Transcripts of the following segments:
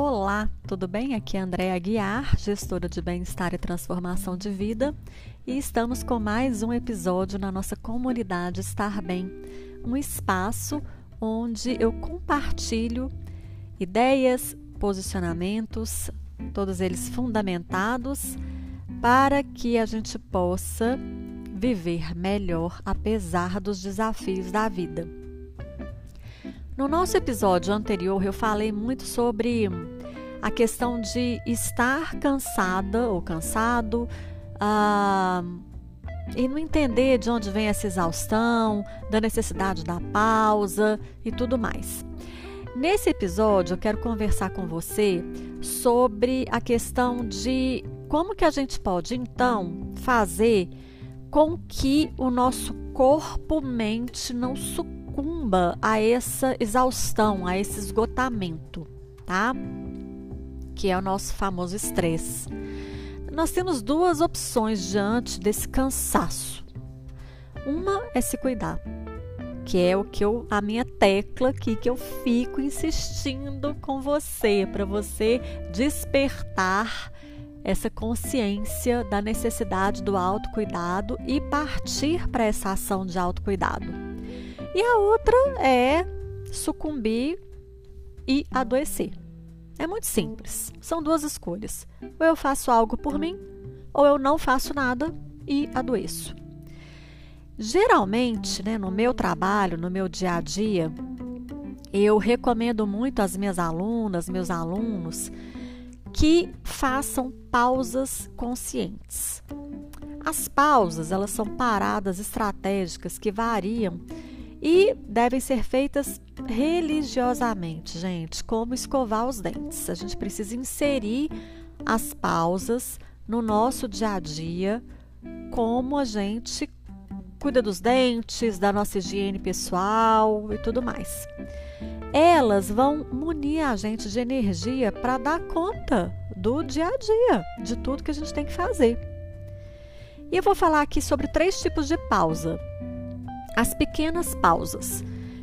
Olá, tudo bem? Aqui é Andréa Aguiar, gestora de bem-estar e transformação de vida, e estamos com mais um episódio na nossa comunidade Estar Bem, um espaço onde eu compartilho ideias, posicionamentos, todos eles fundamentados, para que a gente possa viver melhor apesar dos desafios da vida. No nosso episódio anterior, eu falei muito sobre a questão de estar cansada ou cansado uh, e não entender de onde vem essa exaustão, da necessidade da pausa e tudo mais. Nesse episódio, eu quero conversar com você sobre a questão de como que a gente pode então fazer com que o nosso corpo-mente não sucumba sucumba a essa exaustão, a esse esgotamento, tá? Que é o nosso famoso estresse. Nós temos duas opções diante desse cansaço. Uma é se cuidar, que é o que eu a minha tecla aqui que eu fico insistindo com você para você despertar essa consciência da necessidade do autocuidado e partir para essa ação de autocuidado. E a outra é sucumbir e adoecer. É muito simples. São duas escolhas. Ou eu faço algo por mim, ou eu não faço nada e adoeço. Geralmente, né, no meu trabalho, no meu dia a dia, eu recomendo muito às minhas alunas, meus alunos, que façam pausas conscientes. As pausas, elas são paradas estratégicas que variam e devem ser feitas religiosamente, gente, como escovar os dentes. A gente precisa inserir as pausas no nosso dia a dia, como a gente cuida dos dentes, da nossa higiene pessoal e tudo mais. Elas vão munir a gente de energia para dar conta do dia a dia, de tudo que a gente tem que fazer. E eu vou falar aqui sobre três tipos de pausa as pequenas pausas,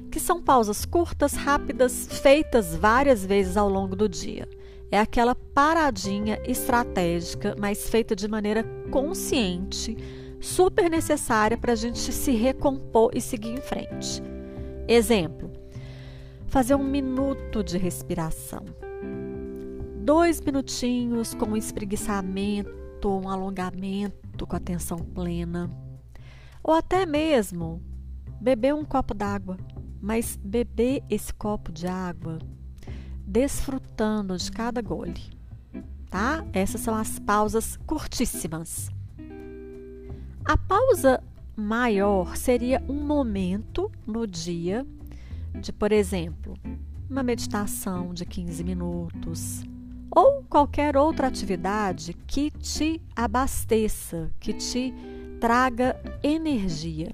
que são pausas curtas, rápidas, feitas várias vezes ao longo do dia. É aquela paradinha estratégica, mas feita de maneira consciente, super necessária para a gente se recompor e seguir em frente. Exemplo: fazer um minuto de respiração. Dois minutinhos com um espreguiçamento, um alongamento com atenção plena. Ou até mesmo beber um copo d'água, mas beber esse copo de água desfrutando de cada gole, tá? Essas são as pausas curtíssimas. A pausa maior seria um momento no dia de, por exemplo, uma meditação de 15 minutos ou qualquer outra atividade que te abasteça, que te traga energia.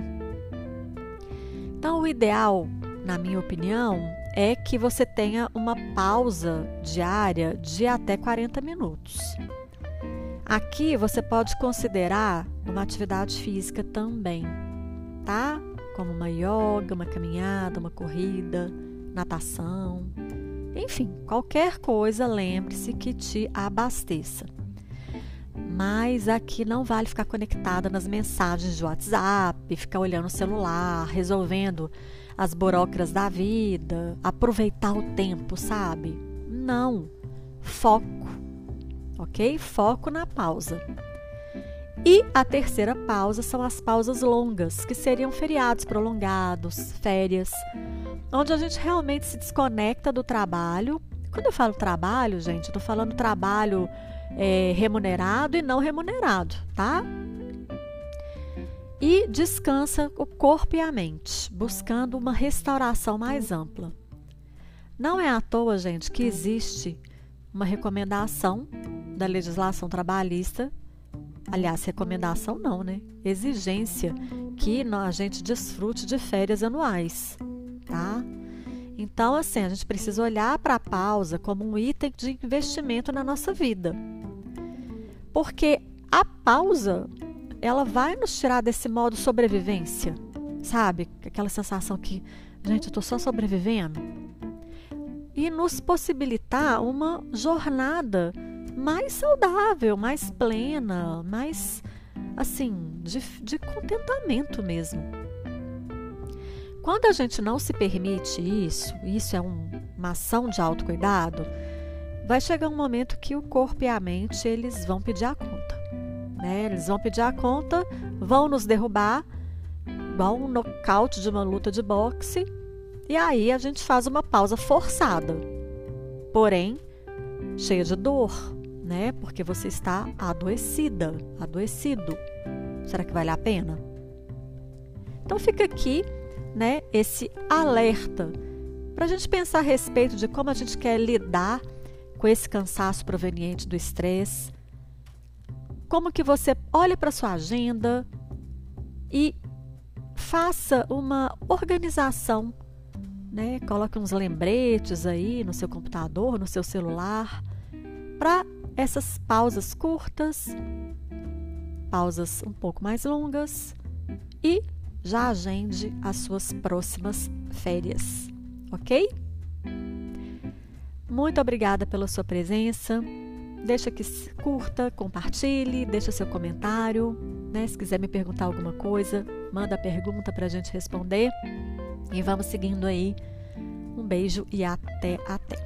Então, o ideal, na minha opinião, é que você tenha uma pausa diária de até 40 minutos. Aqui você pode considerar uma atividade física também, tá? Como uma yoga, uma caminhada, uma corrida, natação, enfim, qualquer coisa, lembre-se que te abasteça. Mas aqui não vale ficar conectada nas mensagens de WhatsApp, ficar olhando o celular, resolvendo as burocras da vida, aproveitar o tempo, sabe? Não. Foco. Ok? Foco na pausa. E a terceira pausa são as pausas longas, que seriam feriados prolongados, férias, onde a gente realmente se desconecta do trabalho. Quando eu falo trabalho, gente, eu tô falando trabalho é, remunerado e não remunerado, tá? E descansa o corpo e a mente, buscando uma restauração mais ampla. Não é à toa, gente, que existe uma recomendação da legislação trabalhista, aliás, recomendação não, né? Exigência que a gente desfrute de férias anuais, tá? Então, assim, a gente precisa olhar para a pausa como um item de investimento na nossa vida. Porque a pausa, ela vai nos tirar desse modo sobrevivência, sabe? Aquela sensação que, gente, eu tô só sobrevivendo. e nos possibilitar uma jornada mais saudável, mais plena, mais assim, de, de contentamento mesmo. Quando a gente não se permite isso, isso é um, uma ação de autocuidado, vai chegar um momento que o corpo e a mente eles vão pedir a conta. Né? Eles vão pedir a conta, vão nos derrubar, igual um nocaute de uma luta de boxe, e aí a gente faz uma pausa forçada, porém cheia de dor, né? Porque você está adoecida, adoecido. Será que vale a pena? Então fica aqui, né, esse alerta para a gente pensar a respeito de como a gente quer lidar com esse cansaço proveniente do estresse. Como que você olhe para sua agenda e faça uma organização, né? Coloque uns lembretes aí no seu computador, no seu celular, para essas pausas curtas, pausas um pouco mais longas e já agende as suas próximas férias, ok? Muito obrigada pela sua presença. Deixa que curta, compartilhe, deixa seu comentário. Né? Se quiser me perguntar alguma coisa, manda a pergunta para a gente responder. E vamos seguindo aí. Um beijo e até até.